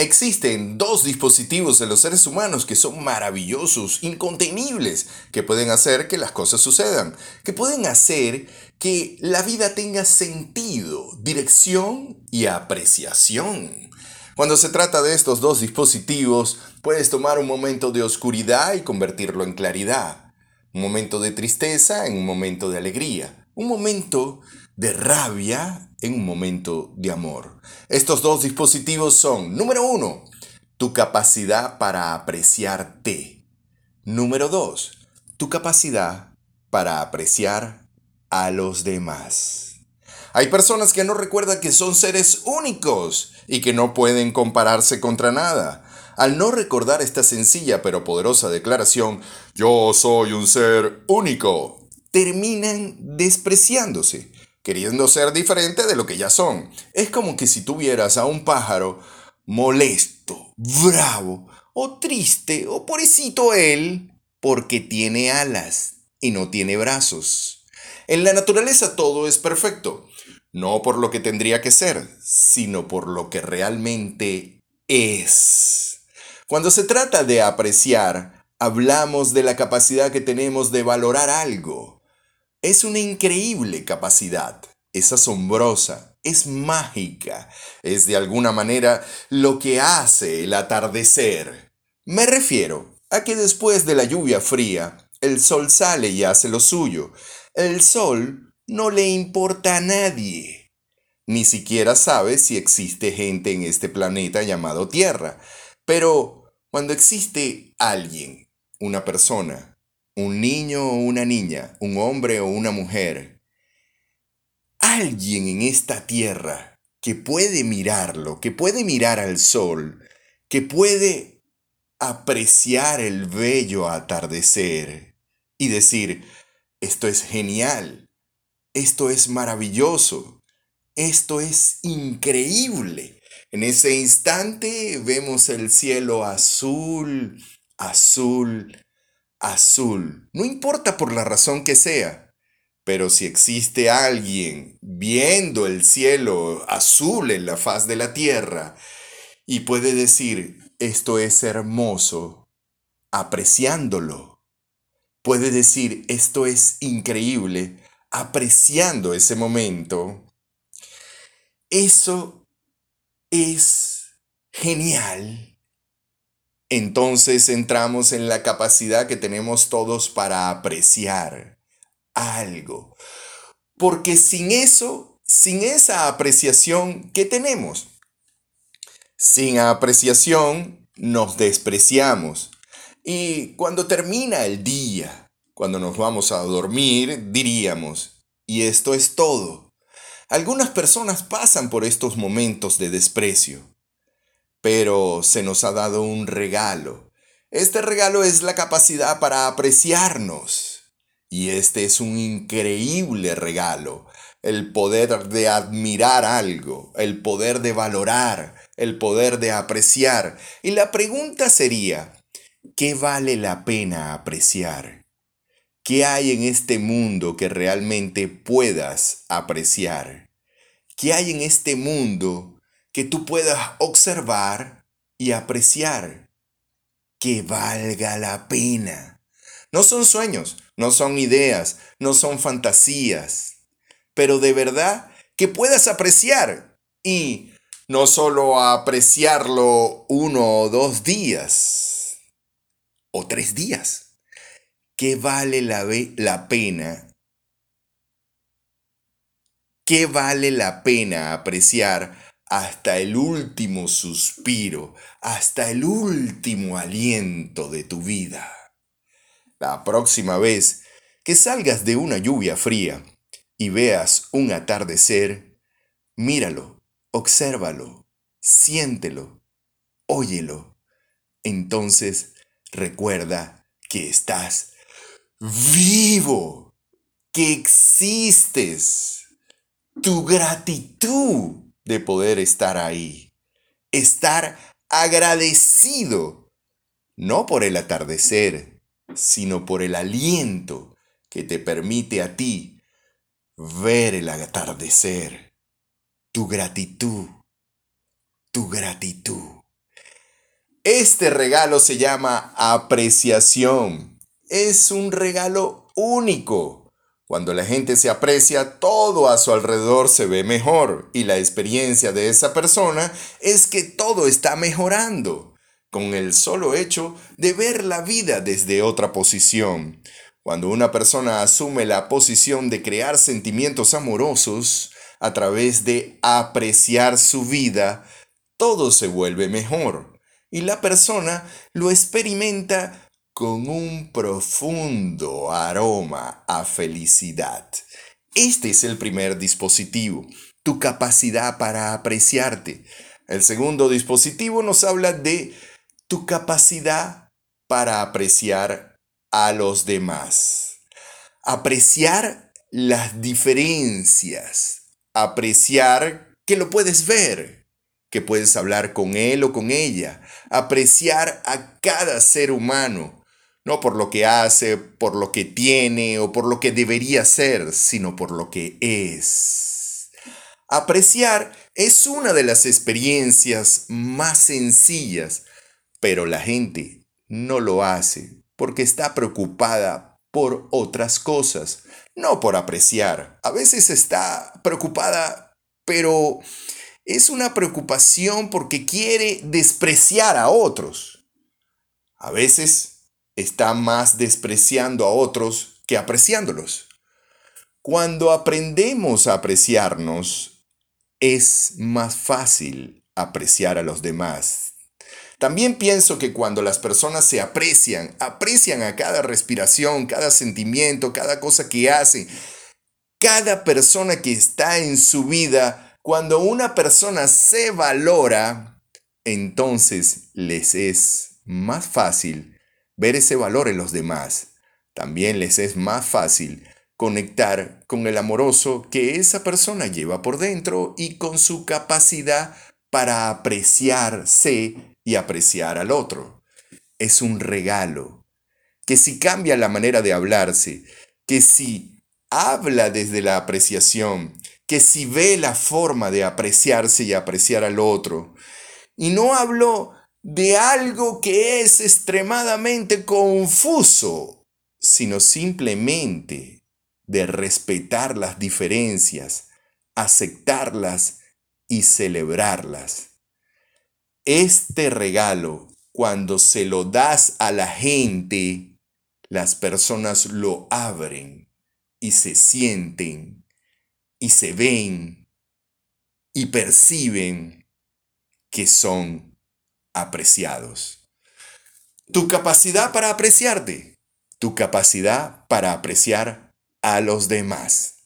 Existen dos dispositivos en los seres humanos que son maravillosos, incontenibles, que pueden hacer que las cosas sucedan, que pueden hacer que la vida tenga sentido, dirección y apreciación. Cuando se trata de estos dos dispositivos, puedes tomar un momento de oscuridad y convertirlo en claridad, un momento de tristeza en un momento de alegría, un momento de rabia en un momento de amor. Estos dos dispositivos son, número uno, tu capacidad para apreciarte. Número dos, tu capacidad para apreciar a los demás. Hay personas que no recuerdan que son seres únicos y que no pueden compararse contra nada. Al no recordar esta sencilla pero poderosa declaración, yo soy un ser único, terminan despreciándose queriendo ser diferente de lo que ya son. Es como que si tuvieras a un pájaro molesto, bravo, o triste, o pobrecito él, porque tiene alas y no tiene brazos. En la naturaleza todo es perfecto, no por lo que tendría que ser, sino por lo que realmente es. Cuando se trata de apreciar, hablamos de la capacidad que tenemos de valorar algo es una increíble capacidad, es asombrosa, es mágica, es de alguna manera lo que hace el atardecer. Me refiero a que después de la lluvia fría, el sol sale y hace lo suyo. El sol no le importa a nadie. Ni siquiera sabe si existe gente en este planeta llamado Tierra. Pero cuando existe alguien, una persona, un niño o una niña, un hombre o una mujer, alguien en esta tierra que puede mirarlo, que puede mirar al sol, que puede apreciar el bello atardecer y decir, esto es genial, esto es maravilloso, esto es increíble. En ese instante vemos el cielo azul, azul, azul, no importa por la razón que sea, pero si existe alguien viendo el cielo azul en la faz de la tierra y puede decir, esto es hermoso, apreciándolo, puede decir, esto es increíble, apreciando ese momento, eso es genial entonces entramos en la capacidad que tenemos todos para apreciar algo. Porque sin eso, sin esa apreciación, ¿qué tenemos? Sin apreciación nos despreciamos. Y cuando termina el día, cuando nos vamos a dormir, diríamos, y esto es todo. Algunas personas pasan por estos momentos de desprecio pero se nos ha dado un regalo. Este regalo es la capacidad para apreciarnos. Y este es un increíble regalo. El poder de admirar algo, el poder de valorar, el poder de apreciar. Y la pregunta sería, ¿qué vale la pena apreciar? ¿Qué hay en este mundo que realmente puedas apreciar? ¿Qué hay en este mundo que tú puedas observar y apreciar que valga la pena. No son sueños, no son ideas, no son fantasías, pero de verdad que puedas apreciar y no solo apreciarlo uno o dos días o tres días, que vale la, la pena que vale la pena apreciar hasta el último suspiro, hasta el último aliento de tu vida. La próxima vez que salgas de una lluvia fría y veas un atardecer, míralo, obsérvalo, siéntelo, óyelo. Entonces recuerda que estás vivo, que existes. Tu gratitud de poder estar ahí. Estar agradecido, no por el atardecer, sino por el aliento que te permite a ti ver el atardecer. Tu gratitud, tu gratitud. Este regalo se llama apreciación. Es un regalo único. Cuando la gente se aprecia, todo a su alrededor se ve mejor y la experiencia de esa persona es que todo está mejorando, con el solo hecho de ver la vida desde otra posición. Cuando una persona asume la posición de crear sentimientos amorosos a través de apreciar su vida, todo se vuelve mejor y la persona lo experimenta con un profundo aroma a felicidad. Este es el primer dispositivo, tu capacidad para apreciarte. El segundo dispositivo nos habla de tu capacidad para apreciar a los demás. Apreciar las diferencias. Apreciar que lo puedes ver, que puedes hablar con él o con ella. Apreciar a cada ser humano, no por lo que hace, por lo que tiene o por lo que debería ser, sino por lo que es. Apreciar es una de las experiencias más sencillas, pero la gente no lo hace porque está preocupada por otras cosas, no por apreciar. A veces está preocupada, pero es una preocupación porque quiere despreciar a otros. A veces está más despreciando a otros que apreciándolos. Cuando aprendemos a apreciarnos, es más fácil apreciar a los demás también pienso que cuando las personas se aprecian, aprecian a cada respiración, cada sentimiento, cada cosa que hacen, cada persona que está en su vida, cuando una persona se valora, entonces les es más fácil ver ese valor en los demás. También les es más fácil conectar con el amoroso que esa persona lleva por dentro y con su capacidad para apreciarse y apreciar al otro. Es un regalo que si cambia la manera de hablarse, que si habla desde la apreciación, que si ve la forma de apreciarse y apreciar al otro, y no hablo de algo que es extremadamente confuso, sino simplemente de respetar las diferencias, aceptarlas y celebrarlas. Este regalo, cuando se lo das a la gente, las personas lo abren y se sienten y se ven y perciben que son apreciados. Tu capacidad para apreciarte, tu capacidad para apreciar a los demás.